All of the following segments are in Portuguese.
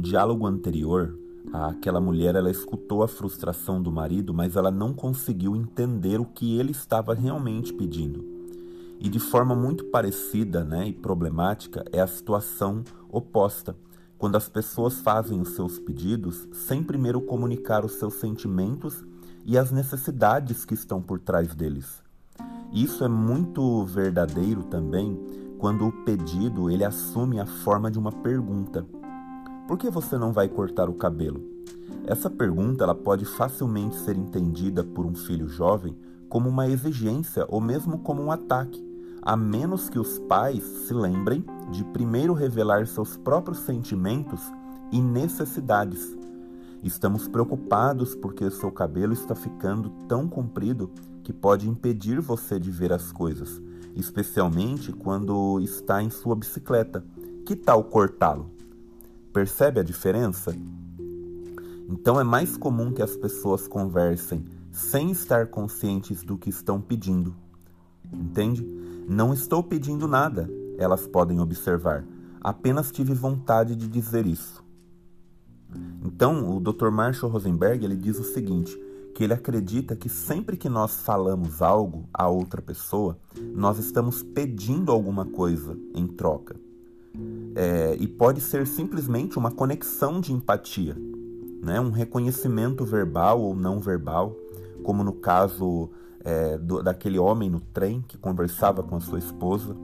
diálogo anterior, aquela mulher ela escutou a frustração do marido, mas ela não conseguiu entender o que ele estava realmente pedindo. E de forma muito parecida né, e problemática é a situação oposta, quando as pessoas fazem os seus pedidos sem primeiro comunicar os seus sentimentos e as necessidades que estão por trás deles. Isso é muito verdadeiro também quando o pedido ele assume a forma de uma pergunta. Por que você não vai cortar o cabelo? Essa pergunta ela pode facilmente ser entendida por um filho jovem como uma exigência ou mesmo como um ataque, a menos que os pais se lembrem de primeiro revelar seus próprios sentimentos e necessidades. Estamos preocupados porque seu cabelo está ficando tão comprido que pode impedir você de ver as coisas, especialmente quando está em sua bicicleta. Que tal cortá-lo? Percebe a diferença? Então é mais comum que as pessoas conversem sem estar conscientes do que estão pedindo. Entende? Não estou pedindo nada, elas podem observar. Apenas tive vontade de dizer isso. Então, o Dr. Marshall Rosenberg ele diz o seguinte: que ele acredita que sempre que nós falamos algo a outra pessoa, nós estamos pedindo alguma coisa em troca. É, e pode ser simplesmente uma conexão de empatia, né? um reconhecimento verbal ou não verbal, como no caso é, do, daquele homem no trem que conversava com a sua esposa,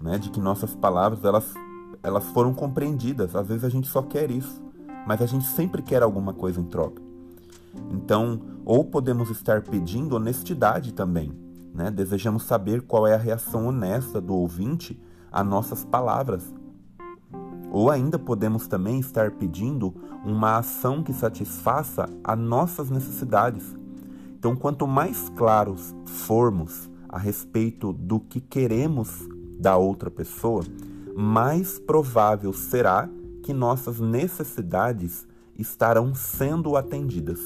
né? de que nossas palavras elas, elas foram compreendidas. Às vezes a gente só quer isso, mas a gente sempre quer alguma coisa em troca. Então, ou podemos estar pedindo honestidade também, né? Desejamos saber qual é a reação honesta do ouvinte a nossas palavras. Ou ainda podemos também estar pedindo uma ação que satisfaça a nossas necessidades. Então, quanto mais claros formos a respeito do que queremos da outra pessoa, mais provável será que nossas necessidades estarão sendo atendidas.